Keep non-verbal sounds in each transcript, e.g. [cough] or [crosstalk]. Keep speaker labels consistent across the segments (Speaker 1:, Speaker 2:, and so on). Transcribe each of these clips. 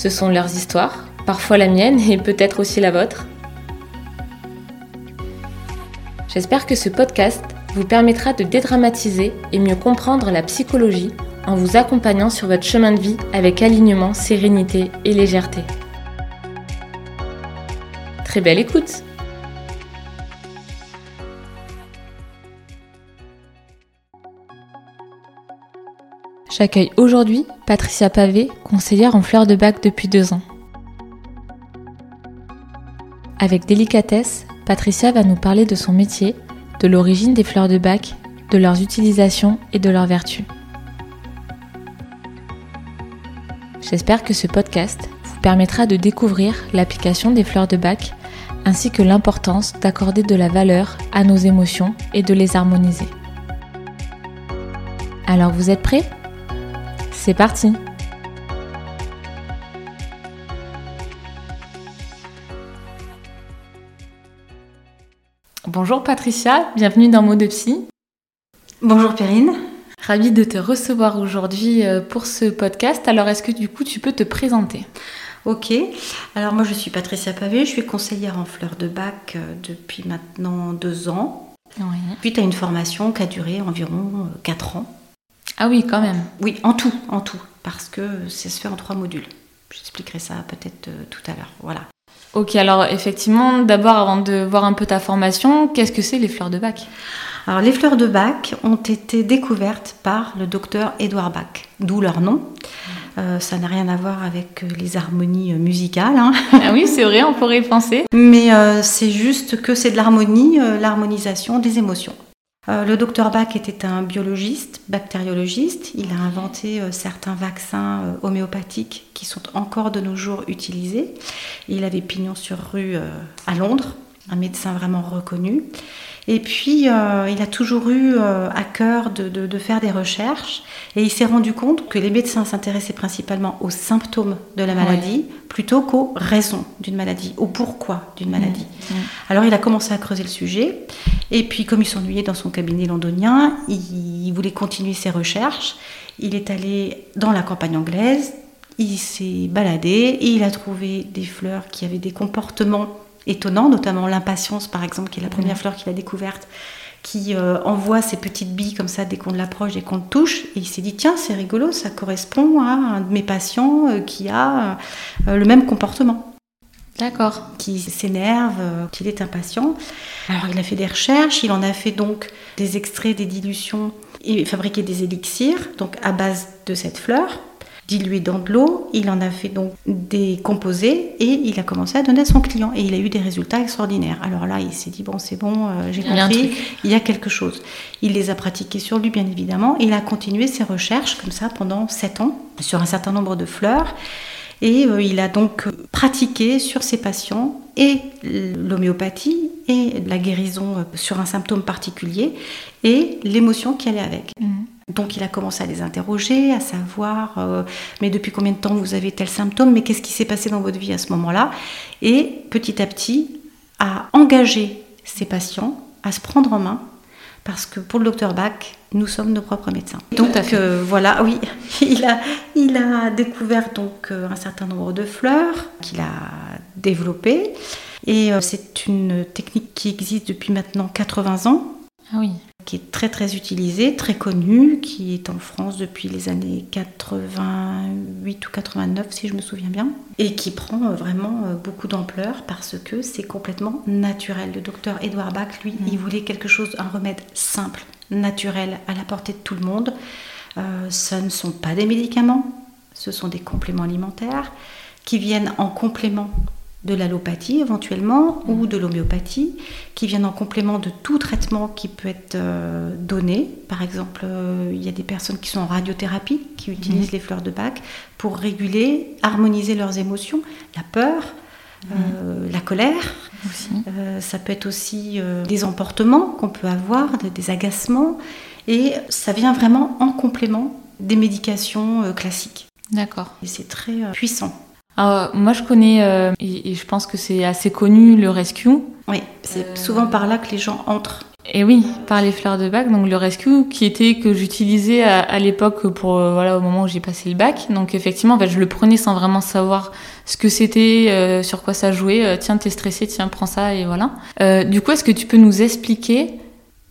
Speaker 1: Ce sont leurs histoires, parfois la mienne et peut-être aussi la vôtre. J'espère que ce podcast vous permettra de dédramatiser et mieux comprendre la psychologie en vous accompagnant sur votre chemin de vie avec alignement, sérénité et légèreté. Très belle écoute J'accueille aujourd'hui Patricia Pavé, conseillère en fleurs de bac depuis deux ans. Avec délicatesse, Patricia va nous parler de son métier, de l'origine des fleurs de bac, de leurs utilisations et de leurs vertus. J'espère que ce podcast vous permettra de découvrir l'application des fleurs de bac ainsi que l'importance d'accorder de la valeur à nos émotions et de les harmoniser. Alors vous êtes prêts? C'est parti Bonjour Patricia, bienvenue dans Mots de Psy.
Speaker 2: Bonjour Perrine.
Speaker 1: Ravie de te recevoir aujourd'hui euh, pour ce podcast. Alors est-ce que du coup tu peux te présenter?
Speaker 2: Ok, alors moi je suis Patricia Pavé, je suis conseillère en fleurs de bac euh, depuis maintenant deux ans. Oui. Puis tu as une formation qui a duré environ euh, quatre ans.
Speaker 1: Ah oui, quand même.
Speaker 2: Oui, en tout, en tout, parce que ça se fait en trois modules. J'expliquerai ça peut-être euh, tout à l'heure. Voilà.
Speaker 1: Ok, alors effectivement, d'abord avant de voir un peu ta formation, qu'est-ce que c'est les fleurs de bac
Speaker 2: Alors les fleurs de bac ont été découvertes par le docteur Édouard Bach, d'où leur nom. Euh, ça n'a rien à voir avec euh, les harmonies musicales. Hein. [laughs]
Speaker 1: Ah oui, c'est vrai, on pourrait y penser.
Speaker 2: Mais c'est juste que c'est de l'harmonie, l'harmonisation des émotions. Euh, le docteur Bach était un biologiste, bactériologiste. Il a inventé euh, certains vaccins euh, homéopathiques qui sont encore de nos jours utilisés. Il avait pignon sur rue à Londres, un médecin vraiment reconnu. Et puis, euh, il a toujours eu euh, à cœur de, faire des recherches. Et il s'est rendu compte que les médecins s'intéressaient principalement aux symptômes de la maladie plutôt qu'aux raisons d'une maladie, au pourquoi d'une maladie. Alors, il a commencé à creuser le sujet. Et puis, comme il s'ennuyait dans son cabinet londonien, il voulait continuer ses recherches. Il est allé dans la campagne anglaise, il s'est baladé et il a trouvé des fleurs qui avaient des comportements étonnant, notamment l'impatience par exemple, qui est la première fleur qu'il a découverte, qui euh, envoie ses petites billes comme ça dès qu'on l'approche, dès qu'on le touche. Et il s'est dit, tiens, c'est rigolo, ça correspond à un de mes patients euh, qui a euh, le même comportement.
Speaker 1: D'accord.
Speaker 2: Qui s'énerve, qu'il est impatient. Alors il a fait des recherches, il en a fait donc des extraits, des dilutions et fabriqué des élixirs, donc à base de cette fleur dilué dans de l'eau. Il en a fait donc des composés et il a commencé à donner à son client. Et il a eu des résultats extraordinaires. Alors là, il s'est dit, bon, c'est bon, euh, j'ai compris, il y a quelque chose. Il les a pratiqués sur lui, bien évidemment. Il a continué ses recherches comme ça pendant sept ans sur un certain nombre de fleurs. Et euh, il a donc pratiqué sur ses patients et l'homéopathie et la guérison euh, sur un symptôme particulier et l'émotion qui allait avec. Mmh. Donc il a commencé à les interroger, à savoir, euh, mais depuis combien de temps vous avez tel symptôme, mais qu'est-ce qui s'est passé dans votre vie à ce moment-là? Et petit à petit, à engager ses patients à se prendre en main, parce que pour le docteur Bach, nous sommes nos propres médecins. Donc euh, voilà, oui, [laughs] il a, il a découvert donc euh, un certain nombre de fleurs qu'il a développées, et c'est une technique qui existe depuis maintenant 80 ans.
Speaker 1: Ah oui
Speaker 2: qui est très très utilisé, très connu, qui est en France depuis les années 88 ou 89 si je me souviens bien, et qui prend euh, vraiment euh, beaucoup d'ampleur parce que c'est complètement naturel. Le docteur Edouard Bach, lui, il mm. voulait quelque chose, un remède simple, naturel, à la portée de tout le monde. Euh, ce ne sont pas des médicaments, ce sont des compléments alimentaires qui viennent en complément de l'allopathie éventuellement ou de l'homéopathie qui viennent en complément de tout traitement qui peut être euh, donné. Par exemple, euh, il y a des personnes qui sont en radiothérapie qui utilisent
Speaker 1: Mhm.
Speaker 2: les fleurs de bac pour réguler, harmoniser leurs émotions, la peur, euh, la colère.
Speaker 1: Aussi.
Speaker 2: Ça peut être aussi des emportements qu'on peut avoir, des, des agacements. Et ça vient vraiment en complément des médications classiques.
Speaker 1: D'accord.
Speaker 2: Et c'est très puissant.
Speaker 1: Alors, moi, je connais, euh, et, et je pense que c'est assez connu, le rescue.
Speaker 2: Oui, c'est
Speaker 1: Euh,
Speaker 2: souvent par là que les gens entrent.
Speaker 1: Et oui, par les fleurs de bac, donc le rescue qui était que j'utilisais à, à l'époque pour euh, voilà au moment où j'ai passé le bac. Donc effectivement, en fait, je le prenais sans vraiment savoir ce que c'était, euh, sur quoi ça jouait. Tiens, t'es stressé, tiens, prends ça et voilà. Du coup, est-ce que tu peux nous expliquer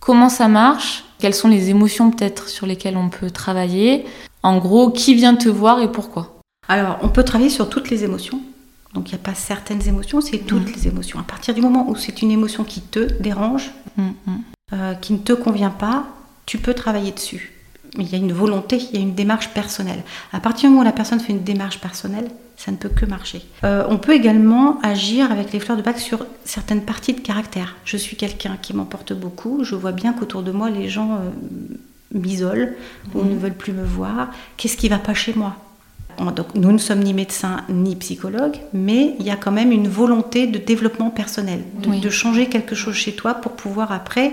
Speaker 1: comment ça marche, quelles sont les émotions peut-être sur lesquelles on peut travailler? En gros, qui vient te voir et pourquoi?
Speaker 2: Alors, on peut travailler sur toutes les émotions. Donc, il n'y a pas certaines émotions, c'est toutes
Speaker 1: Mhm.
Speaker 2: les émotions. À partir du moment où c'est une émotion qui te dérange,
Speaker 1: Hum, hum.
Speaker 2: euh, qui ne te convient pas, tu peux travailler dessus. Mais il y a une volonté, il y a une démarche personnelle. À partir du moment où la personne fait une démarche personnelle, ça ne peut que marcher. Euh, on peut également agir avec les fleurs de bac sur certaines parties de caractère. Je suis quelqu'un qui m'emporte beaucoup, je vois bien qu'autour de moi, les gens euh, m'isolent ou ne veulent plus me voir. Qu'est-ce qui va pas chez moi? Donc, nous ne sommes ni médecins ni psychologues, mais il y a quand même une volonté de développement personnel, de,
Speaker 1: Oui.
Speaker 2: de changer quelque chose chez toi pour pouvoir après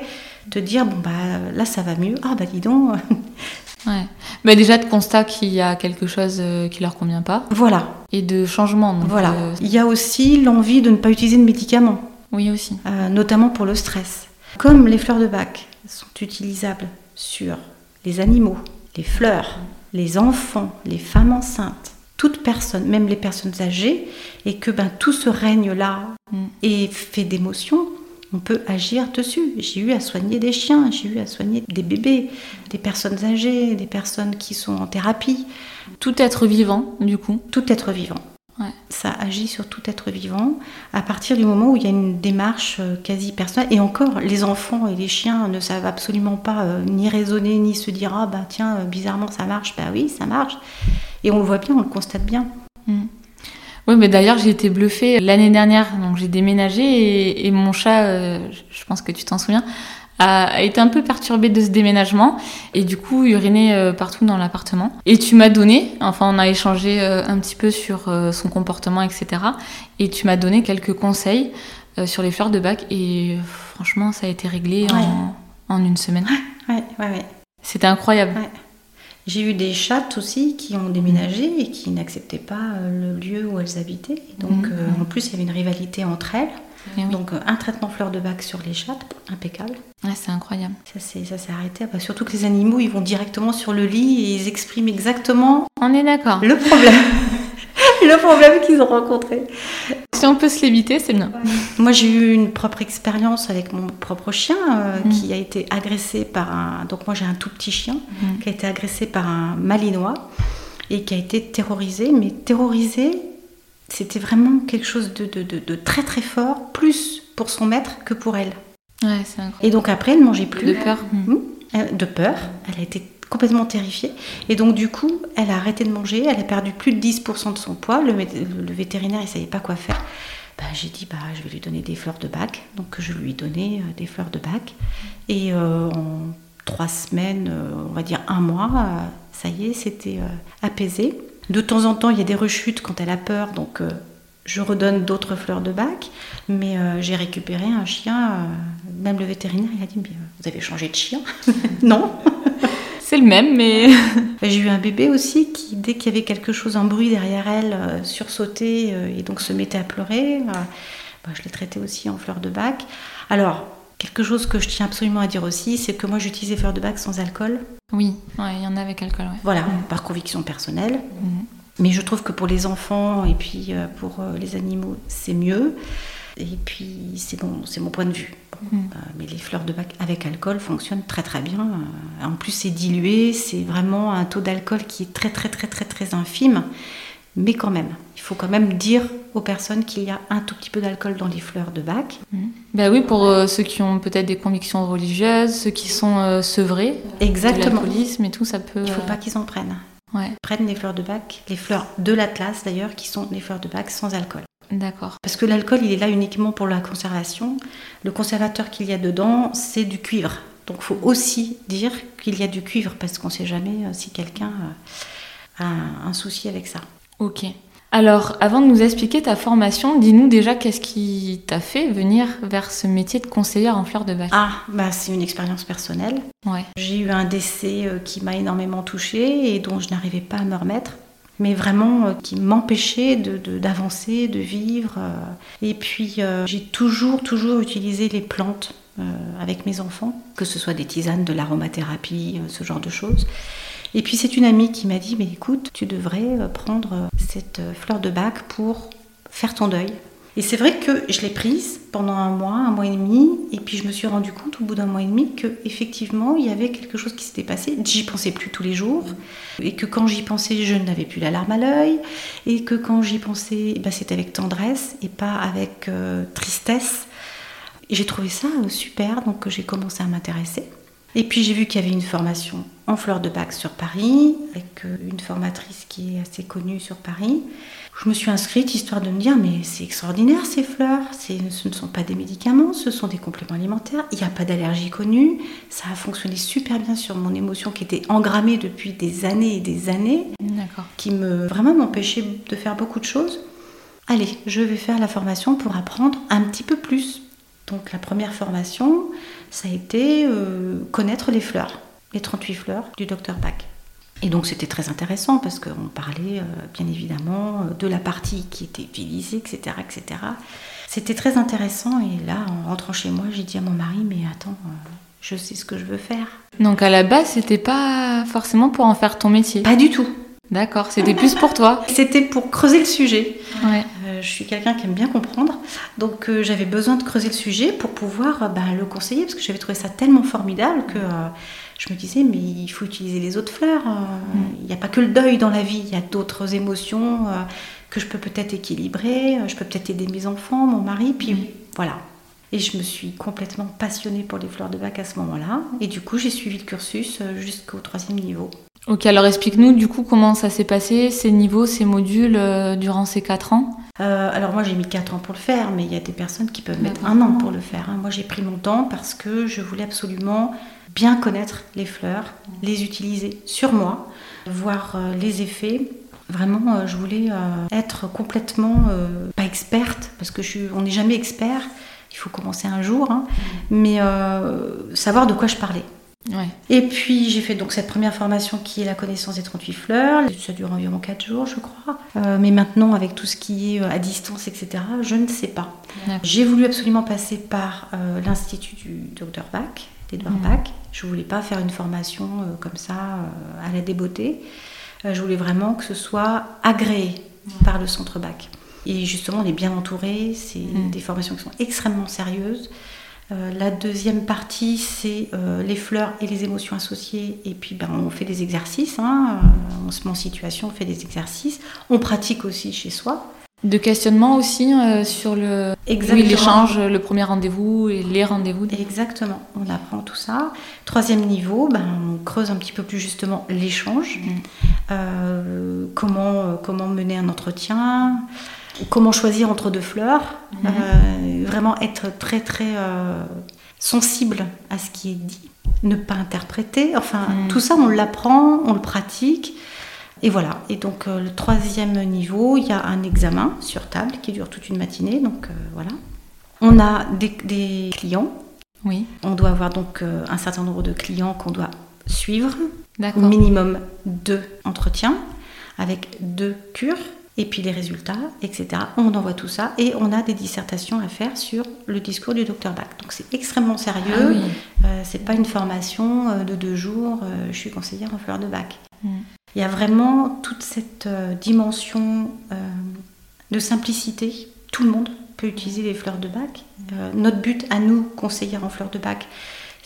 Speaker 2: te dire bon bah là ça va mieux, ah bah dis donc, [laughs]
Speaker 1: Ouais. Bah, déjà de constat qu'il y a quelque chose euh, qui leur convient pas
Speaker 2: voilà,
Speaker 1: et de changement. donc,
Speaker 2: voilà.
Speaker 1: euh,
Speaker 2: Il y a aussi l'envie de ne pas utiliser de médicaments,
Speaker 1: oui aussi.
Speaker 2: euh, notamment pour le stress. Comme les fleurs de bac sont utilisables sur les animaux, les fleurs, les enfants, les femmes enceintes, toute personne, même les personnes âgées, et que ben, tout ce règne-là
Speaker 1: Mm.
Speaker 2: est fait d'émotions, on peut agir dessus. J'ai eu à soigner des chiens, j'ai eu à soigner des bébés, des personnes âgées, des personnes qui sont en thérapie,
Speaker 1: Tout être vivant, du coup.
Speaker 2: tout être vivant.
Speaker 1: Ouais.
Speaker 2: Ça agit sur tout être vivant à partir du moment où il y a une démarche euh, quasi personnelle. Et encore, les enfants et les chiens ne savent absolument pas euh, ni raisonner, ni se dire Ah bah tiens, euh, bizarrement ça marche. Bah oui, ça marche. Et on le voit bien, on le constate bien.
Speaker 1: Oui, mais d'ailleurs, j'ai été bluffée l'année dernière. Donc, j'ai déménagé et, et mon chat, euh, je pense que tu t'en souviens, a, été un peu perturbé de ce déménagement et du coup urinait euh, partout dans l'appartement. Et tu m'as donné, enfin, on a échangé euh, un petit peu sur euh, son comportement, etc. Et tu m'as donné quelques conseils sur les fleurs de bac et franchement, ça a été réglé
Speaker 2: Ouais.
Speaker 1: en, en une semaine.
Speaker 2: Ouais, ouais, ouais.
Speaker 1: C'était incroyable.
Speaker 2: J'ai eu des chattes aussi qui ont déménagé et qui n'acceptaient pas le lieu où elles habitaient. Donc, euh, en plus, il y avait une rivalité entre elles.
Speaker 1: Oui.
Speaker 2: Donc, euh, un traitement fleur de bac sur les chattes, impeccable.
Speaker 1: Ouais, c'est incroyable.
Speaker 2: Ça s'est arrêté. Ah bah, surtout que les animaux, ils vont directement sur le lit et ils expriment exactement
Speaker 1: On est d'accord.
Speaker 2: le problème. [laughs] le problème qu'ils ont rencontré.
Speaker 1: Si on peut se l'éviter, c'est bien.
Speaker 2: Moi, j'ai eu une propre expérience avec mon propre chien euh,
Speaker 1: Mhm.
Speaker 2: qui a été agressé par un. Donc, moi, j'ai un tout petit chien
Speaker 1: Mhm.
Speaker 2: qui a été agressé par un malinois et qui a été terrorisé. Mais terrorisé, c'était vraiment quelque chose de, de- de- de très très fort, plus pour son maître que pour elle.
Speaker 1: Ouais, c'est incroyable.
Speaker 2: Et donc, après, elle ne mangeait plus.
Speaker 1: De peur. Mhm.
Speaker 2: Euh, de peur. Elle a été complètement terrifiée. Et donc, du coup, elle a arrêté de manger. Elle a perdu plus de 10% de son poids. Le, le vétérinaire, il ne savait pas quoi faire. Bah, j'ai dit, bah, je vais lui donner des fleurs de bac. Donc, je lui ai donné euh, des fleurs de bac. Et euh, en trois semaines, euh, on va dire un mois, ça y est, c'était apaisé. De temps en temps, il y a des rechutes quand elle a peur. Donc, euh, je redonne d'autres fleurs de bac. Mais euh, j'ai récupéré un chien. euh, même le vétérinaire, il a dit, vous avez changé de chien? [laughs] Non. [laughs]
Speaker 1: C'est le même, mais. [laughs]
Speaker 2: J'ai eu un bébé aussi qui, dès qu'il y avait quelque chose, un bruit derrière elle, sursautait et donc se mettait à pleurer. Bah, je l'ai traité aussi en fleurs de bac. Alors, quelque chose que je tiens absolument à dire aussi, c'est que moi j'utilise les fleurs de bac sans alcool.
Speaker 1: Oui, ouais, il y en a avec alcool, ouais.
Speaker 2: Voilà, par conviction personnelle.
Speaker 1: Mhm.
Speaker 2: Mais je trouve que pour les enfants et puis euh, pour euh, les animaux, c'est mieux. Et puis, c'est bon, c'est mon point de vue. Bon,
Speaker 1: Mhm.
Speaker 2: euh, mais les fleurs de bac avec alcool fonctionnent très très bien. En plus, c'est dilué, c'est vraiment un taux d'alcool qui est très très très très très infime. Mais quand même, faut quand même dire aux personnes qu'il y a un tout petit peu d'alcool dans les fleurs de bac.
Speaker 1: Bah oui, pour euh, ceux qui ont peut-être des convictions religieuses, ceux qui sont euh, sevrés
Speaker 2: Exactement.
Speaker 1: l'alcoolisme et tout, ça peut.
Speaker 2: Il ne faut
Speaker 1: euh,
Speaker 2: pas qu'ils en prennent.
Speaker 1: Ouais.
Speaker 2: Prennent les fleurs de bac, les fleurs de l'Atlas d'ailleurs, qui sont les fleurs de bac sans alcool.
Speaker 1: D'accord.
Speaker 2: Parce que l'alcool, il est là uniquement pour la conservation. Le conservateur qu'il y a dedans, c'est du cuivre. Donc il faut aussi dire qu'il y a du cuivre parce qu'on ne sait jamais euh, si quelqu'un a un souci avec ça.
Speaker 1: Ok. Alors, avant de nous expliquer ta formation, dis-nous déjà qu'est-ce qui t'a fait venir vers ce métier de conseillère en fleurs de bac
Speaker 2: Ah, bah c'est une expérience personnelle.
Speaker 1: Ouais.
Speaker 2: J'ai eu un décès euh, qui m'a énormément touchée et dont je n'arrivais pas à me remettre, mais vraiment euh, qui m'empêchait d'avancer, de, de, vivre. euh. Et puis euh, j'ai toujours, toujours utilisé les plantes avec mes enfants, que ce soit des tisanes, de l'aromathérapie, ce genre de choses. Et puis c'est une amie qui m'a dit, mais écoute, tu devrais euh, prendre euh, cette euh, fleur de bac pour faire ton deuil. Et c'est vrai que je l'ai prise pendant un mois, un mois et demi, et puis je me suis rendu compte au bout d'un mois et demi que effectivement il y avait quelque chose qui s'était passé. J'y pensais plus tous les jours, et que quand j'y pensais, je n'avais plus la larme à l'œil, et que quand j'y pensais, eh ben, c'était avec tendresse et pas avec tristesse. J'ai trouvé ça super, donc j'ai commencé à m'intéresser. Et puis j'ai vu qu'il y avait une formation en fleurs de bac sur Paris, avec euh, une formatrice qui est assez connue sur Paris. Je me suis inscrite histoire de me dire mais c'est extraordinaire ces fleurs, ce ne sont pas des médicaments, ce sont des compléments alimentaires, il n'y a pas d'allergie connue, ça a fonctionné super bien sur mon émotion qui était engrammée depuis des années et des années, qui me vraiment m'empêchait de faire beaucoup de choses. Allez, je vais faire la formation pour apprendre un petit peu plus. Donc la première formation, ça a été euh, connaître les fleurs, les 38 fleurs du docteur Bach. Et donc c'était très intéressant parce qu'on parlait euh, bien évidemment euh, de la partie qui était utilisée, etc. etc. C'était très intéressant et là, en rentrant chez moi, j'ai dit à mon mari, mais attends, euh, je sais ce que je veux faire.
Speaker 1: Donc à la base, c'était pas forcément pour en faire ton métier?
Speaker 2: Pas du tout.
Speaker 1: D'accord, c'était plus pour toi. [laughs]
Speaker 2: C'était pour creuser le sujet.
Speaker 1: Ouais.
Speaker 2: Euh, je suis quelqu'un qui aime bien comprendre, donc euh, j'avais besoin de creuser le sujet pour pouvoir euh, ben, le conseiller, parce que j'avais trouvé ça tellement formidable que je me disais, mais il faut utiliser les autres fleurs. euh, Il n'y a pas que le deuil dans la vie, il y a d'autres émotions que je peux peut-être équilibrer, je peux peut-être aider mes enfants, mon mari, puis
Speaker 1: Mhm.
Speaker 2: voilà. Et je me suis complètement passionnée pour les fleurs de bac à ce moment-là, et du coup j'ai suivi le cursus jusqu'au troisième niveau.
Speaker 1: Ok, alors explique-nous du coup comment ça s'est passé, ces niveaux, ces modules euh, durant ces 4 ans?
Speaker 2: Euh, alors moi j'ai mis 4 ans pour le faire, mais il y a des personnes qui peuvent mettre un an pour le faire. hein. Moi j'ai pris mon temps parce que je voulais absolument bien connaître les fleurs, les utiliser sur moi, voir euh, les effets. Vraiment, je voulais être complètement, pas experte, parce que je suis, on n'est jamais expert, il faut commencer un jour, hein, mais euh, savoir de quoi je parlais.
Speaker 1: Ouais.
Speaker 2: Et puis j'ai fait donc cette première formation qui est la connaissance des 38 fleurs. Ça dure environ 4 jours, je crois. Euh, mais maintenant, avec tout ce qui est euh, à distance, etc., je ne sais pas. J'ai voulu absolument passer par euh, l'Institut du Dr Bach, d'Edouard
Speaker 1: Mhm.
Speaker 2: Bach. Je voulais pas faire une formation euh, comme ça à la débeauté. Je voulais vraiment que ce soit agréé par le Centre Bach. Et justement, on est bien entouré. C'est
Speaker 1: Mhm.
Speaker 2: des formations qui sont extrêmement sérieuses. Euh, la deuxième partie, c'est euh, les fleurs et les émotions associées. Et puis, ben, on fait des exercices. hein. Euh, on se met en situation, on fait des exercices. On pratique aussi chez soi.
Speaker 1: De questionnement aussi euh, sur le l'échange, le premier rendez-vous et les rendez-vous.
Speaker 2: Exactement, on apprend tout ça. Troisième niveau, ben, on creuse un petit peu plus justement l'échange. Euh, comment, comment mener un entretien, comment choisir entre deux fleurs.
Speaker 1: Mhm.
Speaker 2: Euh, vraiment être très très euh, sensible à ce qui est dit, ne pas interpréter. Enfin,
Speaker 1: Mhm.
Speaker 2: tout ça, on l'apprend, on le pratique. Et voilà. Et donc, euh, le troisième niveau, il y a un examen sur table qui dure toute une matinée. Donc, voilà. On a des, des clients.
Speaker 1: Oui,
Speaker 2: On doit avoir donc un certain nombre de clients qu'on doit suivre.
Speaker 1: d'accord.
Speaker 2: Minimum deux entretiens avec deux cures. Et puis les résultats, etc. On envoie tout ça et on a des dissertations à faire sur le discours du docteur Bach. Donc c'est extrêmement sérieux.
Speaker 1: Ah oui.
Speaker 2: Euh, c'est pas une formation euh, de deux jours. euh, je suis conseillère en fleurs de bac.
Speaker 1: Mm.
Speaker 2: Il y a vraiment toute cette dimension euh, de simplicité. Tout le monde peut utiliser les fleurs de bac. Euh, notre but à nous, conseillères en fleurs de bac,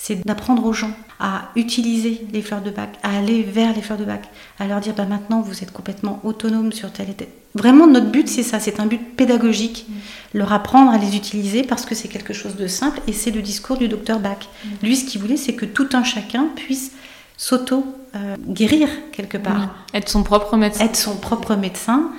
Speaker 2: c'est d'apprendre aux gens à utiliser les fleurs de bac, à aller vers les fleurs de bac, à leur dire bah, maintenant vous êtes complètement autonome sur tel et tel. Vraiment, notre but c'est ça, c'est un but pédagogique, leur apprendre à les utiliser parce que c'est quelque chose de simple et c'est le discours du docteur Bach. Lui, ce qu'il voulait, c'est que tout un chacun puisse s'auto-guérir quelque part,
Speaker 1: Oui. Être son propre médecin.
Speaker 2: être son propre médecin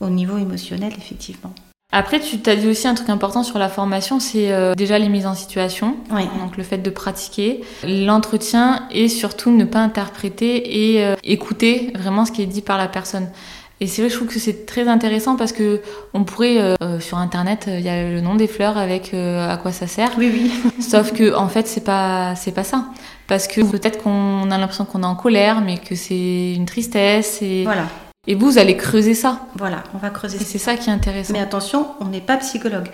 Speaker 2: au niveau émotionnel, effectivement.
Speaker 1: Après, tu t'as dit aussi un truc important sur la formation, c'est euh, déjà les mises en situation,
Speaker 2: Oui.
Speaker 1: donc le fait de pratiquer, l'entretien et surtout ne pas interpréter et euh, écouter vraiment ce qui est dit par la personne. Et c'est vrai, je trouve que c'est très intéressant parce que on pourrait euh, euh, sur internet, il y a le nom des fleurs avec euh, à quoi ça sert.
Speaker 2: Oui, oui. [laughs]
Speaker 1: Sauf que en fait, c'est pas c'est pas ça. Parce que peut-être qu'on a l'impression qu'on est en colère, mais que c'est une tristesse. Et,
Speaker 2: Voilà,
Speaker 1: et vous, vous allez creuser ça.
Speaker 2: voilà, on va creuser
Speaker 1: Et c'est ça qui est intéressant.
Speaker 2: Mais attention, on n'est pas psychologue.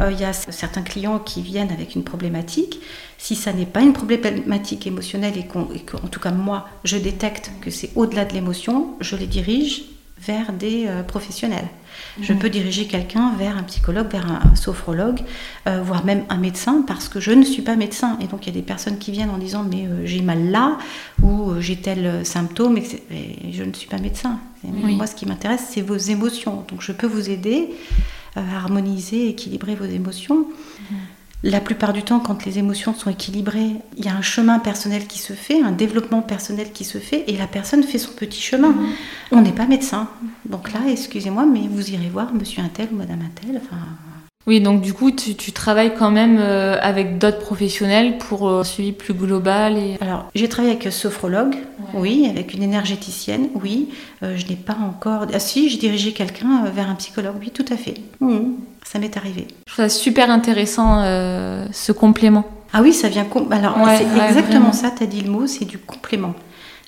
Speaker 2: Euh, Il y a certains clients qui viennent avec une problématique. Si ça n'est pas une problématique émotionnelle et qu'en en tout cas moi, je détecte que c'est au-delà de l'émotion, je les dirige vers des euh, professionnels. Je
Speaker 1: Mhm.
Speaker 2: peux diriger quelqu'un vers un psychologue, vers un sophrologue, euh, voire même un médecin, parce que je ne suis pas médecin. Et donc il y a des personnes qui viennent en disant mais euh, j'ai mal là ou j'ai tel symptôme, et, je ne suis pas médecin.
Speaker 1: Oui.
Speaker 2: Moi, ce qui m'intéresse, c'est vos émotions. Donc je peux vous aider à harmoniser, équilibrer vos émotions. La plupart du temps, quand les émotions sont équilibrées, il y a un chemin personnel qui se fait, un développement personnel qui se fait, et la personne fait son petit chemin. On n'est pas médecin. Donc là, excusez-moi, mais vous irez voir monsieur un tel ou madame un tel. Enfin,
Speaker 1: Oui, donc du coup, tu, tu travailles quand même euh, avec d'autres professionnels pour euh, un suivi plus global. Et...
Speaker 2: Alors, j'ai travaillé avec un sophrologue, oui, avec une énergéticienne, oui. Euh, je n'ai pas encore. Ah si, j'ai dirigé quelqu'un vers un psychologue, oui, tout à fait. Ça m'est arrivé.
Speaker 1: Je trouve ça super intéressant, ce complément.
Speaker 2: Ah oui, ça vient. com- Alors,
Speaker 1: Ouais,
Speaker 2: c'est
Speaker 1: ouais,
Speaker 2: exactement
Speaker 1: vraiment.
Speaker 2: ça, tu as dit le mot, c'est du complément.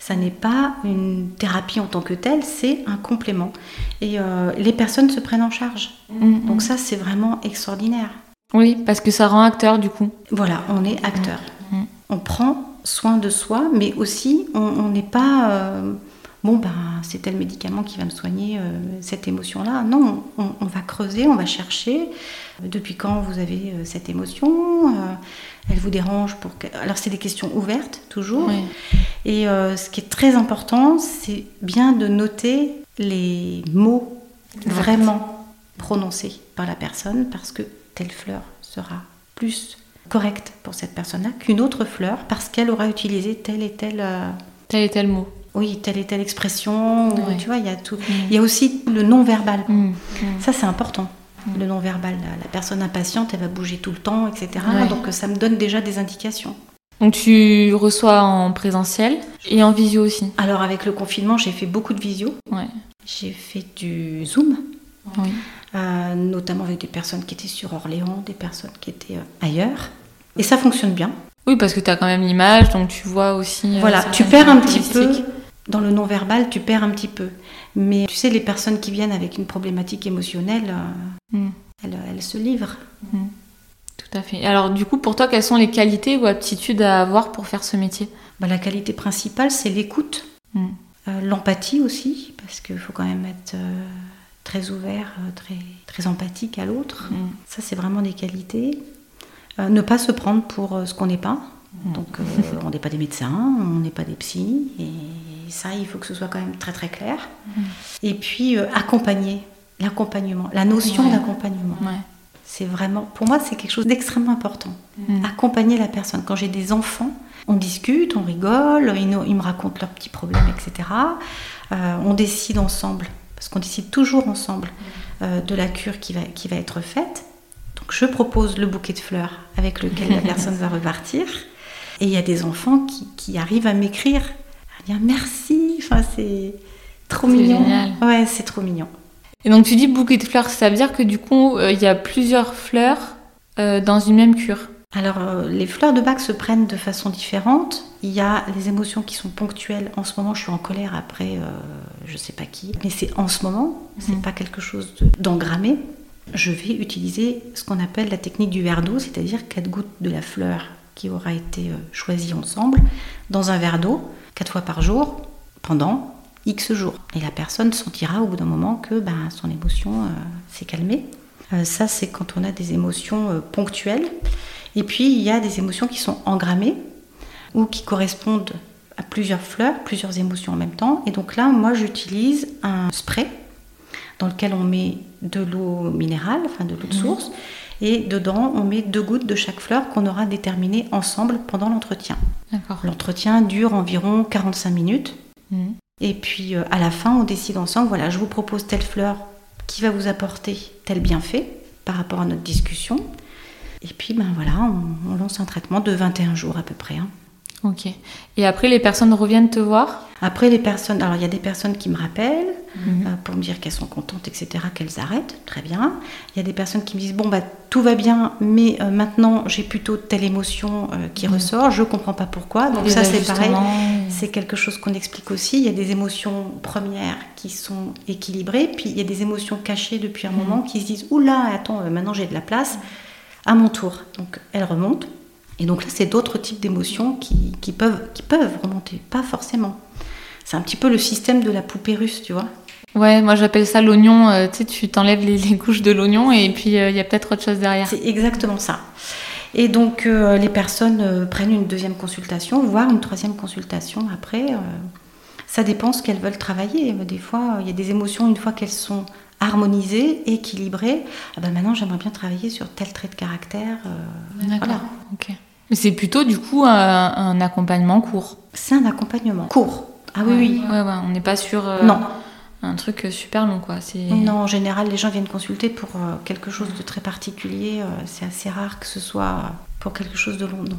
Speaker 2: Ça n'est pas une thérapie en tant que telle, c'est un complément. Et euh, les personnes se prennent en charge.
Speaker 1: Mm,
Speaker 2: Donc, ça, c'est vraiment extraordinaire.
Speaker 1: Oui, parce que ça rend acteur du coup.
Speaker 2: Voilà, on est acteur.
Speaker 1: Mhm.
Speaker 2: On prend soin de soi, mais aussi on n'est pas euh, bon ben c'est tel médicament qui va me soigner euh, cette émotion-là. Non, on, on va creuser, on va chercher. Depuis quand vous avez cette émotion Elle vous dérange pour que... Alors c'est des questions ouvertes toujours.
Speaker 1: Oui.
Speaker 2: Et euh, ce qui est très important, c'est bien de noter les mots
Speaker 1: Exact.
Speaker 2: vraiment prononcés par la personne parce que telle fleur sera plus correcte pour cette personne-là qu'une autre fleur parce qu'elle aura utilisé telle et telle, euh,
Speaker 1: Tel et tel mot.
Speaker 2: oui, telle et telle expression. ou. Tu vois, il y a tout. Il y a aussi le non-verbal.
Speaker 1: Mm, mm.
Speaker 2: Ça, c'est important.
Speaker 1: Mm.
Speaker 2: Le non-verbal, la, la personne impatiente, elle va bouger tout le temps, etc.
Speaker 1: Ouais.
Speaker 2: Donc, ça me donne déjà des indications.
Speaker 1: Donc tu reçois en présentiel et en visio aussi.
Speaker 2: Alors, avec le confinement, j'ai fait beaucoup de visio.
Speaker 1: Ouais.
Speaker 2: J'ai fait du Zoom,
Speaker 1: Oui.
Speaker 2: euh, notamment avec des personnes qui étaient sur Orléans, des personnes qui étaient euh, ailleurs. Et ça fonctionne bien.
Speaker 1: Oui, parce que tu as quand même l'image, donc tu vois aussi. euh,
Speaker 2: Voilà, tu perds un petit peu. Dans le non-verbal, tu perds un petit peu. Mais tu sais, les personnes qui viennent avec une problématique émotionnelle, euh,
Speaker 1: Mm.
Speaker 2: elles, elles se livrent.
Speaker 1: Tout à fait. Alors du coup, pour toi, quelles sont les qualités ou aptitudes à avoir pour faire ce métier?
Speaker 2: Bah, la qualité principale, c'est l'écoute,
Speaker 1: Mm.
Speaker 2: Euh, l'empathie aussi, parce qu'il faut quand même être euh, très ouvert, très, très empathique à l'autre.
Speaker 1: Mm.
Speaker 2: Ça, c'est vraiment des qualités. Euh, ne pas se prendre pour ce qu'on n'est pas. Donc, [laughs] on n'est pas des médecins, on n'est pas des psys. Et ça, il faut que ce soit quand même très, très clair. Et puis, euh, accompagner. L'accompagnement, la notion
Speaker 1: Ouais.
Speaker 2: d'accompagnement.
Speaker 1: Ouais.
Speaker 2: C'est vraiment, pour moi, c'est quelque chose d'extrêmement important.
Speaker 1: Mm.
Speaker 2: Accompagner la personne. Quand j'ai des enfants, on discute, on rigole, ils, nous- ils me racontent leurs petits problèmes, etc. Euh, on décide ensemble, parce qu'on décide toujours ensemble euh, de la cure qui va, qui va être faite. Donc je propose le bouquet de fleurs avec lequel la [laughs] personne va repartir. Et il y a des enfants qui, qui arrivent à m'écrire, dire merci, enfin, c'est trop mignon.
Speaker 1: génial.
Speaker 2: Ouais, c'est trop mignon.
Speaker 1: Et donc tu dis bouquet de fleurs, ça veut dire que du coup, euh, il y a plusieurs fleurs euh, dans une même cure.
Speaker 2: Alors, euh, les fleurs de bac se prennent de façon différente. Il y a les émotions qui sont ponctuelles. En ce moment, je suis en colère après, je sais pas qui, mais c'est en ce moment, c'est
Speaker 1: Mhm.
Speaker 2: pas quelque chose de- d'engrammé. Je vais utiliser ce qu'on appelle la technique du verre d'eau, c'est-à-dire quatre gouttes de la fleur qui aura été euh, choisie ensemble dans un verre d'eau, quatre fois par jour, pendant X jours. Et la personne sentira au bout d'un moment que ben, son émotion euh, s'est calmée. Euh, ça, c'est quand on a des émotions euh, ponctuelles. Et puis, il y a des émotions qui sont engrammées ou qui correspondent à plusieurs fleurs, plusieurs émotions en même temps. Et donc là, moi, j'utilise un spray dans lequel on met de l'eau minérale, enfin de l'eau de
Speaker 1: Mhm.
Speaker 2: source, et dedans, on met deux gouttes de chaque fleur qu'on aura déterminées ensemble pendant l'entretien. L'entretien dure environ 45 minutes.
Speaker 1: Mm.
Speaker 2: Et puis euh, à la fin, on décide ensemble, voilà, je vous propose telle fleur qui va vous apporter tel bienfait par rapport à notre discussion. Et puis, ben voilà, on, lance un traitement de 21 jours à peu près. Hein.
Speaker 1: Ok. Et après, les personnes reviennent te voir?
Speaker 2: Après, les personnes. Alors, il y a des personnes qui me rappellent mhm. euh, pour me dire qu'elles sont contentes, etc., qu'elles arrêtent. Très bien. Il y a des personnes qui me disent Bon, bah, tout va bien, mais euh, maintenant, j'ai plutôt telle émotion euh, qui mhm. ressort. Je ne comprends pas pourquoi. Donc, ça, c'est pareil. C'est quelque chose qu'on explique aussi. Il y a des émotions premières qui sont équilibrées, puis il y a des émotions cachées depuis un mhm. moment qui se disent Oula, attends, maintenant, j'ai de la place. À mon tour. Donc, elles remontent et donc là, c'est d'autres types d'émotions qui, peuvent, qui peuvent remonter, pas forcément. C'est un petit peu le système de la poupée russe, tu vois.
Speaker 1: Ouais, moi j'appelle ça l'oignon. Euh, tu sais, tu t'enlèves les, couches de l'oignon et puis euh, il y a peut-être autre chose derrière.
Speaker 2: C'est exactement ça. Et donc euh, les personnes prennent une deuxième consultation, voire une troisième consultation après. ça dépend ce qu'elles veulent travailler. Des fois, il y a des émotions, une fois qu'elles sont harmonisées, équilibrées, ah ben maintenant j'aimerais bien travailler sur tel trait de caractère.
Speaker 1: D'accord. Ok. Mais c'est plutôt du coup un, accompagnement court.
Speaker 2: C'est un accompagnement court. Ah oui, oui.
Speaker 1: Ouais, ouais, on n'est pas sur euh,
Speaker 2: non.
Speaker 1: un truc super long, quoi.
Speaker 2: Non, en général, les gens viennent consulter pour euh, quelque chose de très particulier. Euh, c'est assez rare que ce soit pour quelque chose de long, non.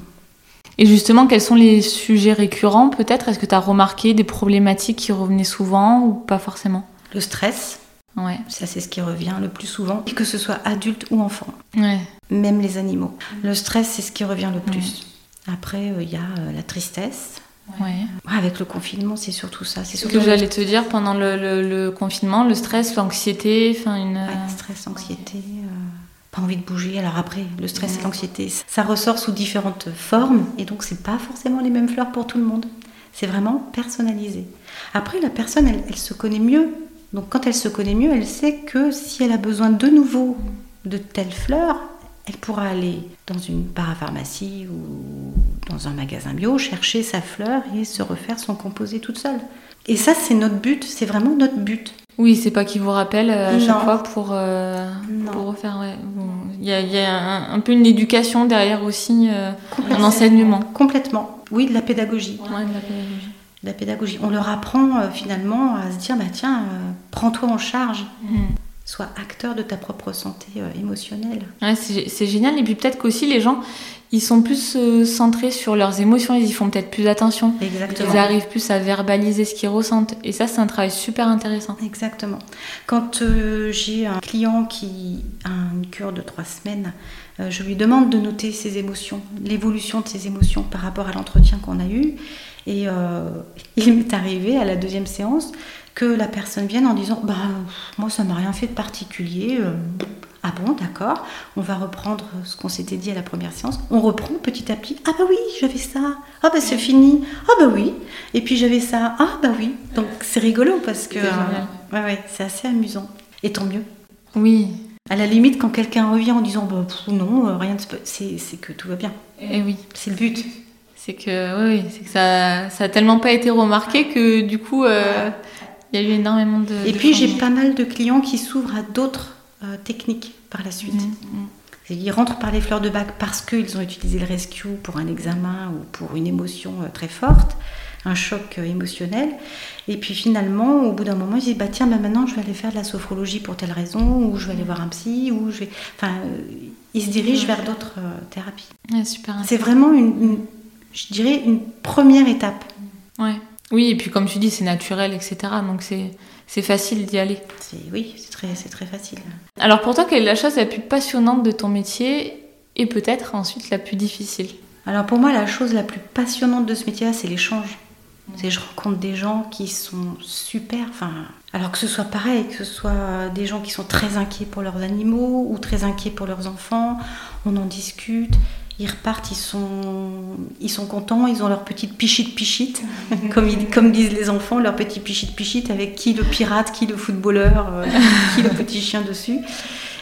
Speaker 1: Et justement, quels sont les sujets récurrents peut-être? Est-ce que tu as remarqué des problématiques qui revenaient souvent ou pas forcément?
Speaker 2: Le stress. Ouais. Ça, c'est ce qui revient le plus souvent, que ce soit adulte ou enfant. Ouais même les animaux. Le stress, c'est ce qui revient le plus. Après, euh, il y a euh, la tristesse. Avec le confinement, c'est surtout ça.
Speaker 1: C'est ce que j'allais te dire pendant le, confinement, le stress, l'anxiété, enfin une.
Speaker 2: stress, anxiété, euh, pas envie de bouger. Alors après, le stress et l'anxiété, ça ressort sous différentes formes, et donc c'est pas forcément les mêmes fleurs pour tout le monde. C'est vraiment personnalisé. Après, la personne, elle, elle se connaît mieux. Donc quand elle se connaît mieux, elle sait que si elle a besoin de nouveau de telles fleurs, elle pourra aller dans une parapharmacie ou dans un magasin bio, chercher sa fleur et se refaire son composé toute seule. Et ça, c'est notre but, c'est vraiment notre but.
Speaker 1: Oui, c'est pas qu'il vous rappelle euh, à chaque fois pour, euh, pour refaire. Il y a, un, peu une éducation derrière aussi, euh, un enseignement.
Speaker 2: Complètement. Oui, de la pédagogie. de la pédagogie. La pédagogie. On leur apprend finalement à se dire bah, tiens, prends-toi en charge. Mm sois acteur de ta propre santé euh, émotionnelle.
Speaker 1: c'est génial. Et puis peut-être qu'aussi les gens, ils sont plus euh, centrés sur leurs émotions, ils y font peut-être plus attention. Exactement. Ils arrivent plus à verbaliser ce qu'ils ressentent. Et ça, c'est un travail super intéressant.
Speaker 2: Exactement. Quand euh, j'ai un client qui a une cure de trois semaines, je lui demande de noter ses émotions, l'évolution de ses émotions par rapport à l'entretien qu'on a eu. Et [laughs] il m'est arrivé à la deuxième séance que la personne vienne en disant bah moi ça m'a rien fait de particulier euh, ah bon d'accord on va reprendre ce qu'on s'était dit à la première séance on reprend petit à petit ah bah oui j'avais ça ah bah c'est fini ah bah oui et puis j'avais ça ah bah oui. Donc c'est rigolo parce que ouais, ouais, c'est assez amusant. Et tant mieux.
Speaker 1: Oui.
Speaker 2: À la limite quand quelqu'un revient en disant bah non euh, rien de c'est que tout va bien.
Speaker 1: Et eh oui.
Speaker 2: C'est le but
Speaker 1: c'est que oui, c'est que ça ça a tellement pas été remarqué que du coup euh, il y a eu énormément de.
Speaker 2: Et puis j'ai pas mal de clients qui s'ouvrent à d'autres euh, techniques par la suite. Mm, mm. Ils rentrent par les fleurs de bac parce qu'ils ont utilisé le rescue pour un examen ou pour une émotion euh, très forte, un choc émotionnel. Et puis finalement, au bout d'un moment, ils disent bah tiens, bah, maintenant je vais aller faire de la sophrologie pour telle raison, ou je vais aller voir un psy, ou je vais. Enfin, ils se dirigent vers d'autres thérapies.
Speaker 1: super.
Speaker 2: C'est vraiment une, une, je dirais, une première étape.
Speaker 1: Ouais. Oui, et puis comme tu dis, c'est naturel, etc. Donc c'est facile d'y aller.
Speaker 2: Oui, c'est très, très facile.
Speaker 1: Alors pour toi, quelle est la chose la plus passionnante de ton métier et peut-être ensuite la plus difficile?
Speaker 2: Alors pour moi, la chose la plus passionnante de ce métier-là, c'est l'échange. C'est je rencontre des gens qui sont super. Enfin, alors que ce soit pareil, que ce soit des gens qui sont très inquiets pour leurs animaux ou très inquiets pour leurs enfants, on en discute ils repartent, ils sont, ils sont contents, ils ont leur petite pichite pichite, [laughs] comme, comme disent les enfants, leur petit pichite pichite avec qui le pirate, qui le footballeur, euh, [laughs] qui le petit chien dessus.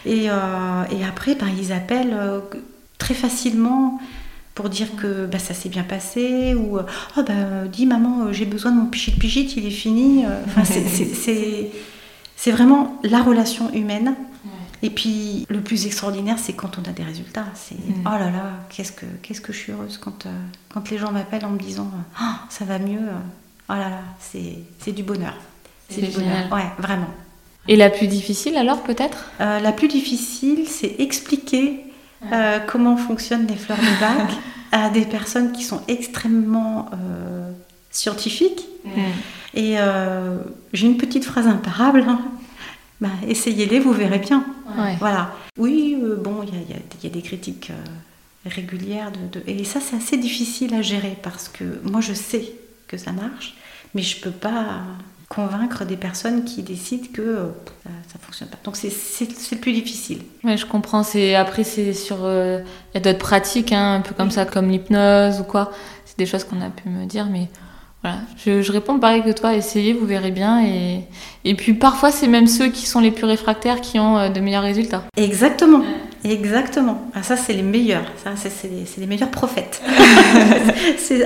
Speaker 2: Et, euh, après, ben, ils appellent euh, très facilement pour dire que bah, ça s'est bien passé ou oh, bah, dis maman j'ai besoin de mon pichite pichite il est fini enfin, c'est vraiment la relation humaine et puis le plus extraordinaire, c'est quand on a des résultats. C'est mm. oh là là, qu'est-ce que qu'est-ce que je suis heureuse quand euh, quand les gens m'appellent en me disant oh, ça va mieux. Oh là là, c'est du bonheur.
Speaker 1: C'est du bonheur.
Speaker 2: Ouais, vraiment.
Speaker 1: Et la plus difficile alors peut-être?
Speaker 2: Euh, la plus difficile, c'est expliquer euh, comment fonctionnent les fleurs de bac [laughs] à des personnes qui sont extrêmement euh, scientifiques. Et euh, j'ai une petite phrase imparable. hein. Bah, essayez-les, vous verrez bien.
Speaker 1: Ouais.
Speaker 2: Voilà. Oui, euh, bon, il y a, y y des critiques euh, régulières. De, de- Et ça, c'est assez difficile à gérer parce que moi, je sais que ça marche, mais je peux pas convaincre des personnes qui décident que euh, ça, ça fonctionne pas. Donc, c'est- le plus difficile.
Speaker 1: Ouais, je comprends. C'est après c'est sur euh, il y a d'autres pratiques, hein, un peu comme ça, comme l'hypnose ou quoi. C'est des choses qu'on a pu me dire, mais voilà. Je, je réponds pareil que toi. Essayez, vous verrez bien. Et et puis parfois c'est même ceux qui sont les plus réfractaires qui ont euh, de meilleurs résultats.
Speaker 2: Exactement. Exactement. Ah, ça, c'est les meilleurs. Ça, c'est c'est les, les meilleurs prophètes. [laughs]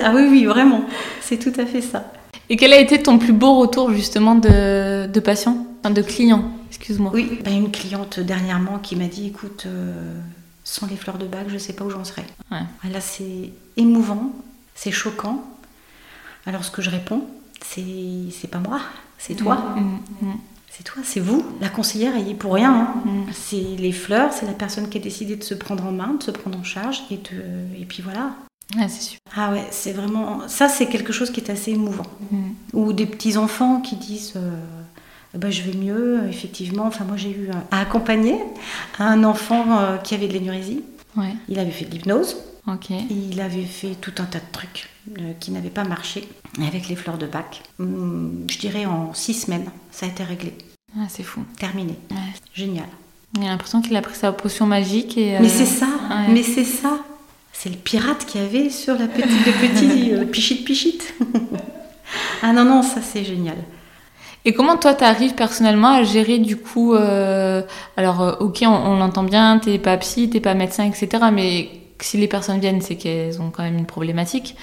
Speaker 2: Ah oui, oui, vraiment. C'est tout à fait ça.
Speaker 1: Et quel a été ton plus beau retour justement de de patients, enfin, de clients, excuse-moi.
Speaker 2: Oui, ben, une cliente dernièrement qui m'a dit écoute, euh, sans les fleurs de bac, je sais pas où j'en serais.
Speaker 1: Ouais.
Speaker 2: Ah, Là, c'est émouvant, c'est choquant. Alors, ce que je réponds, c'est c'est pas moi, c'est toi.
Speaker 1: Mm, mm,
Speaker 2: C'est toi, c'est vous. La conseillère, elle y est pour rien. hein.
Speaker 1: mm.
Speaker 2: C'est les fleurs, c'est la personne qui a décidé de se prendre en main, de se prendre en charge. Et, de... et puis voilà.
Speaker 1: Ouais, c'est super.
Speaker 2: Ah ouais, c'est vraiment. Ça, c'est quelque chose qui est assez émouvant.
Speaker 1: Mm.
Speaker 2: Ou des petits-enfants qui disent euh, bah, Je vais mieux, effectivement. Enfin, moi, j'ai eu à accompagner un enfant euh, qui avait de l'énurésie.
Speaker 1: Ouais.
Speaker 2: Il avait fait de l'hypnose. Il avait fait tout un tas de trucs euh, qui n'avaient pas marché avec les fleurs de bac. Hum, je dirais en six semaines, ça a été réglé,
Speaker 1: Ah, c'est fou.
Speaker 2: terminé.
Speaker 1: Ouais.
Speaker 2: Génial.
Speaker 1: J'ai l'impression qu'il a pris sa potion magique et. euh,
Speaker 2: Mais c'est ça,
Speaker 1: ouais.
Speaker 2: mais c'est ça. C'est le pirate qui avait sur la petite, le petit [laughs] euh, pichit pichit. [laughs] ah non, non, ça c'est génial.
Speaker 1: Et comment toi t'arrives personnellement à gérer du coup alors ok on, on l'entend bien t'es pas psy t'es pas médecin etc mais si les personnes viennent c'est qu'elles ont quand même une problématique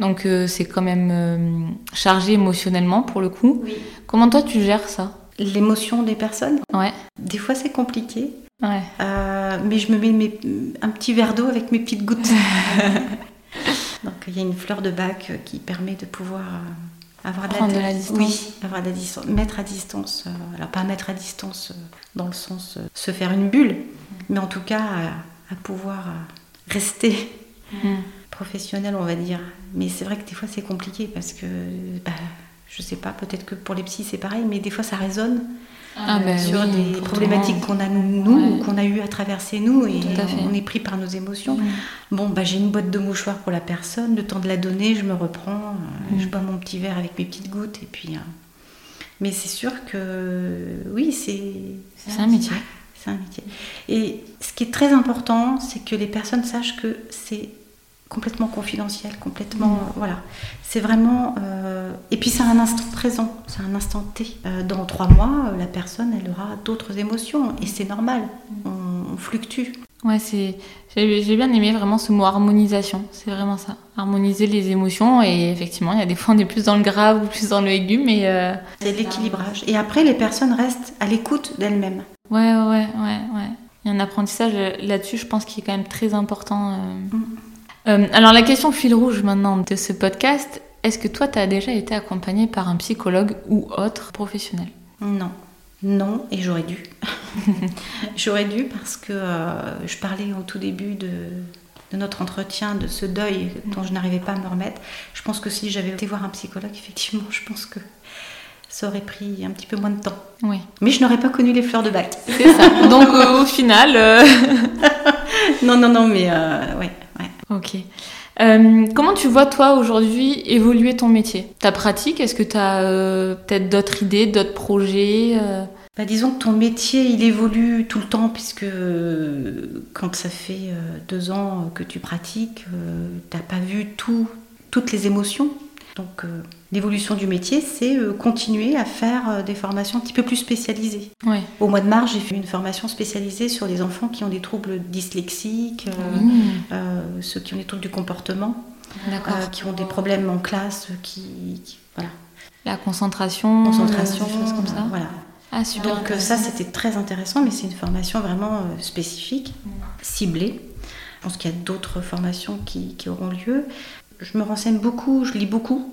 Speaker 1: donc euh, c'est quand même euh, chargé émotionnellement pour le coup
Speaker 2: Oui.
Speaker 1: comment toi tu gères ça?
Speaker 2: L'émotion des personnes,
Speaker 1: ouais
Speaker 2: des fois c'est compliqué,
Speaker 1: ouais
Speaker 2: euh, mais je me mets mes- un petit verre d'eau avec mes petites gouttes. [laughs] Donc il y a une fleur de bac qui permet de pouvoir avoir de la,
Speaker 1: Prendre de la distance.
Speaker 2: Oui, avoir de la distance, mettre à distance. alors pas mettre à distance dans le sens se faire une bulle, mais en tout cas à, à pouvoir rester professionnel, on va dire. Mais c'est vrai que des fois c'est compliqué parce que, bah, je sais pas, peut-être que pour les psys c'est pareil, mais des fois ça résonne
Speaker 1: ah ben
Speaker 2: sur
Speaker 1: oui,
Speaker 2: des problématiques qu'on a nous,
Speaker 1: Ouais.
Speaker 2: ou qu'on a eu à traverser nous, et on est pris par nos émotions. Bon, bah, j'ai une boîte de mouchoirs pour la personne, le temps de la donner, je me reprends, euh, je bois mon petit verre avec mes petites gouttes, et puis. euh, Mais c'est sûr que oui, c'est.
Speaker 1: C'est un métier.
Speaker 2: C'est un métier. Et ce qui est très important, c'est que les personnes sachent que c'est complètement confidentiel, complètement.
Speaker 1: Mm.
Speaker 2: euh, Voilà. C'est vraiment. euh, Et puis c'est un instant présent, c'est un instant T. Euh, Dans trois mois, la personne, elle aura d'autres émotions, et c'est normal.
Speaker 1: Mm.
Speaker 2: On, on fluctue.
Speaker 1: Ouais, c'est j'ai j'ai bien aimé vraiment ce mot harmonisation. C'est vraiment ça. Harmoniser les émotions et effectivement, il y a des fois on est plus dans le grave ou plus dans le aigu, mais euh,
Speaker 2: C'est l'équilibrage. Et après, les personnes restent à l'écoute d'elles-mêmes.
Speaker 1: Ouais, ouais, ouais, ouais. Il y a un apprentissage là-dessus, je pense, qui est quand même très important. euh.
Speaker 2: Mm.
Speaker 1: Euh, alors la question fil rouge maintenant de ce podcast, est-ce que toi, tu as déjà été accompagné par un psychologue ou autre professionnel?
Speaker 2: Non. Non, et j'aurais dû. [laughs] j'aurais dû parce que euh, je parlais au tout début de, de notre entretien de ce deuil dont je n'arrivais pas à me remettre. Je pense que si j'avais été voir un psychologue, effectivement, je pense que ça aurait pris un petit peu moins de temps.
Speaker 1: Oui,
Speaker 2: Mais je n'aurais pas connu les fleurs de bac.
Speaker 1: c'est ça. [laughs] Donc euh, au final, euh, [laughs]
Speaker 2: non, non, non, mais euh, ouais, ouais.
Speaker 1: ok. Euh, comment tu vois toi aujourd'hui évoluer ton métier? Ta pratique Est-ce que tu as peut-être d'autres idées, d'autres projets
Speaker 2: Bah, disons que ton métier, il évolue tout le temps, puisque quand ça fait deux ans que tu pratiques, euh, t'as pas vu tout, toutes les émotions. Donc l'évolution du métier, c'est euh, continuer à faire euh, des formations un petit peu plus spécialisées. Au mois de mars, j'ai fait une formation spécialisée sur les enfants qui ont des troubles dyslexiques, euh,
Speaker 1: Mmh,
Speaker 2: euh, ceux qui ont des troubles du comportement, euh, qui ont des problèmes en classe, qui, qui- voilà,
Speaker 1: La concentration,
Speaker 2: concentration,
Speaker 1: des choses comme ça.
Speaker 2: voilà.
Speaker 1: Ah super.
Speaker 2: Donc ça c'était très intéressant, mais c'est une formation vraiment spécifique, ciblée. Je pense qu'il y a d'autres formations qui, qui auront lieu. Je me renseigne beaucoup, je lis beaucoup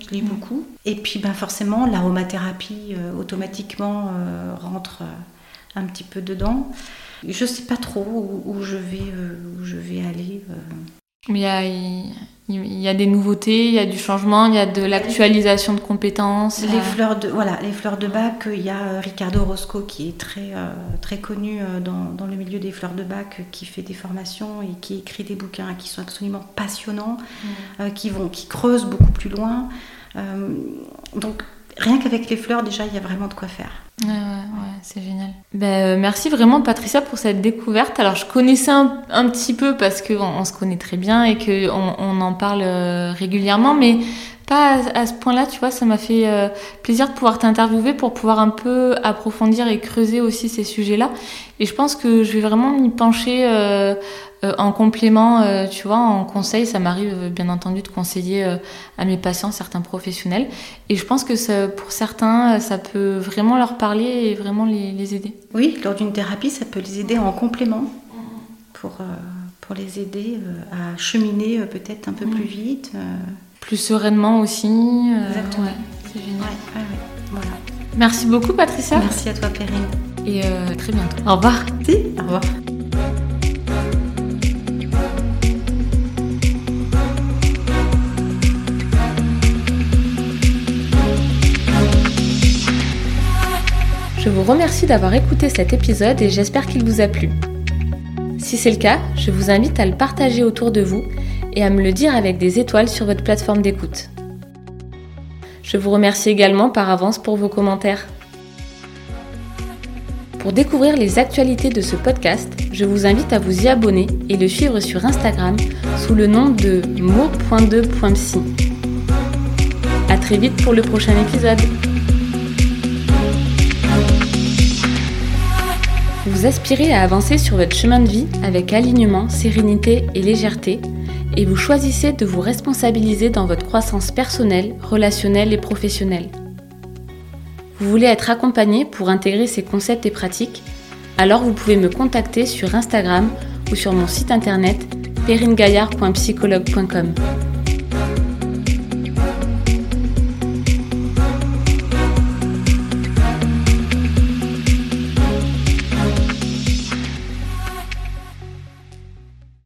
Speaker 2: Je lis beaucoup. Et puis ben, forcément, l'aromathérapie euh, automatiquement euh, rentre euh, un petit peu dedans. Je ne sais pas trop je, vais, où je vais aller.
Speaker 1: Il y, a, il y a des nouveautés, il y a du changement, il y a de l'actualisation de compétences.
Speaker 2: Les fleurs de voilà, les fleurs de bac. Il y a Ricardo Roscoe qui est très très connu dans, dans, le milieu des fleurs de bac, qui fait des formations et qui écrit des bouquins qui sont absolument passionnants, mm. qui vont qui creusent beaucoup plus loin. Euh, donc rien qu'avec les fleurs, déjà, il y a vraiment de quoi faire.
Speaker 1: Ouais, ouais, c'est génial. Ben, euh, merci vraiment Patricia pour cette découverte. Alors je connaissais un, petit peu parce qu'on on se connaît très bien et qu'on on en parle euh, régulièrement, mais pas à, ce point-là, tu vois, ça m'a fait plaisir de pouvoir t'interviewer pour pouvoir un peu approfondir et creuser aussi ces sujets-là. Et je pense que je vais vraiment m'y pencher euh, en complément, euh, tu vois, en conseil, ça m'arrive euh, bien entendu de conseiller à mes patients certains professionnels. Et je pense que pour certains, ça peut vraiment leur parler et vraiment les, aider.
Speaker 2: Oui, lors d'une thérapie, ça peut les aider en complément pour, pour les aider à cheminer peut-être un peu plus vite.
Speaker 1: Plus sereinement aussi.
Speaker 2: Exactement.
Speaker 1: c'est génial. voilà. Merci beaucoup, Patricia.
Speaker 2: Merci à toi, Perrine.
Speaker 1: Et très bientôt. Au revoir.
Speaker 2: Si, au revoir.
Speaker 1: Je vous remercie d'avoir écouté cet épisode et j'espère qu'il vous a plu. Si c'est le cas, je vous invite à le partager autour de vous et à me le dire avec des étoiles sur votre plateforme d'écoute. Je vous remercie également par avance pour vos commentaires. Pour découvrir les actualités de ce podcast, je vous invite à vous y abonner et le suivre sur Instagram sous le nom de mo.2.psy. A très vite pour le prochain épisode. Vous aspirez à avancer sur votre chemin de vie avec alignement, sérénité et légèreté, et vous choisissez de vous responsabiliser dans votre croissance personnelle, relationnelle et professionnelle. Vous voulez être accompagné pour intégrer ces concepts et pratiques? Alors vous pouvez me contacter sur Instagram ou sur mon site internet peringaillard.psychologue.com.